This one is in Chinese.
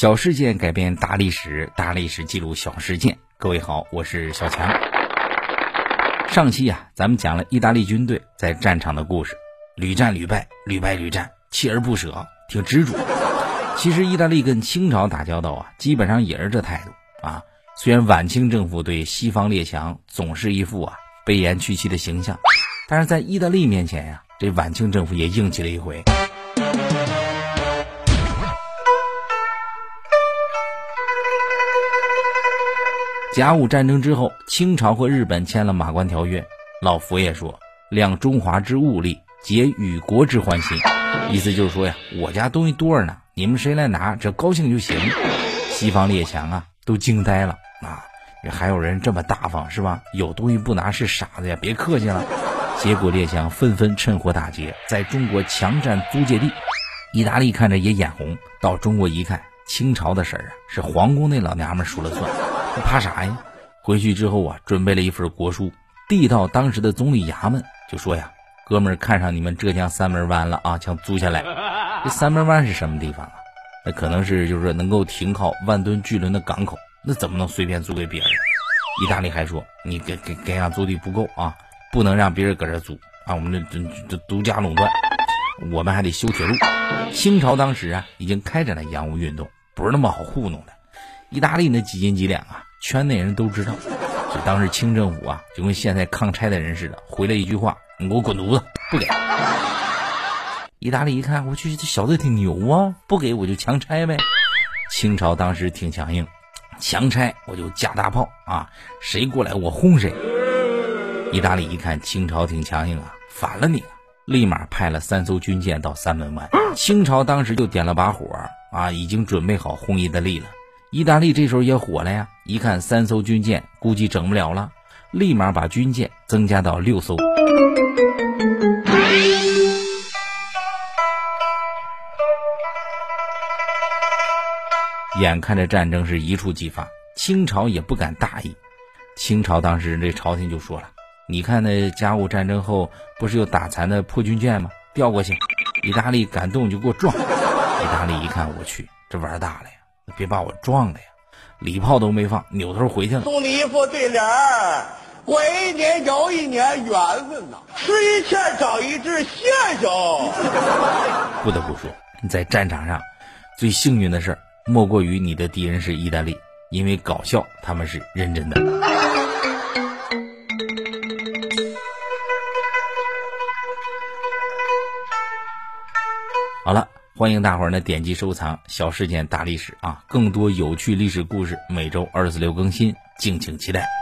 小事件改变大历史，大历史记录小事件。各位好，我是小强。上期啊，咱们讲了意大利军队在战场的故事，屡战屡败，屡败屡战，锲而不舍，挺执着。其实，意大利跟清朝打交道啊，基本上也是这态度啊。虽然晚清政府对西方列强总是一副啊卑言屈膝的形象，但是在意大利面前呀，这晚清政府也硬气了一回。甲午战争之后，清朝和日本签了《马关条约》，老佛爷说：“量中华之物力，结与国之欢心。”意思就是说呀，我家东西多着呢，你们谁来拿，只要高兴就行。西方列强啊，都惊呆了啊！还有人这么大方是吧？有东西不拿是傻子呀！别客气了。结果列强纷纷趁火打劫，在中国强占租界地。意大利看着也眼红，到中国一看，清朝的事儿啊，是皇宫那老娘们说了算，怕啥呀？回去之后啊，准备了一份国书，递到当时的总理衙门，就说呀。哥们儿看上你们浙江三门湾了啊，想租下来。这三门湾是什么地方啊？那可能是就是能够停靠万吨巨轮的港口，那怎么能随便租给别人？意大利还说你给给给俺租地不够啊，不能让别人搁这租啊，我们这这这独家垄断，我们还得修铁路。清朝当时啊已经开展了洋务运动，不是那么好糊弄的。意大利那几斤几两啊，圈内人都知道。所以当时清政府啊就跟现在抗拆的人似的，回了一句话。你给我滚犊子！不给。意大利一看，我去，这小子挺牛啊！不给我就强拆呗。清朝当时挺强硬，强拆我就架大炮啊，谁过来我轰谁。意大利一看清朝挺强硬啊，反了你了，立马派了三艘军舰到三门湾。清朝当时就点了把火啊，已经准备好轰意大利了。意大利这时候也火了呀，一看三艘军舰估计整不了了，立马把军舰增加到六艘。眼看着战争是一触即发，清朝也不敢大意。清朝当时这朝廷就说了：“你看那甲午战争后不是有打残的破军舰吗？调过去，意大利敢动就给我撞。”意大利一看，我去，这玩大了呀！别把我撞了呀！礼炮都没放，扭头回去了。送你一副对联儿：过一年又一年，缘分呐，吃一堑长一智，谢谢。不得不说，你在战场上最幸运的事儿。莫过于你的敌人是意大利，因为搞笑，他们是认真的。好了，欢迎大伙儿呢点击收藏《小事件大历史》啊，更多有趣历史故事，每周二四六更新，敬请期待。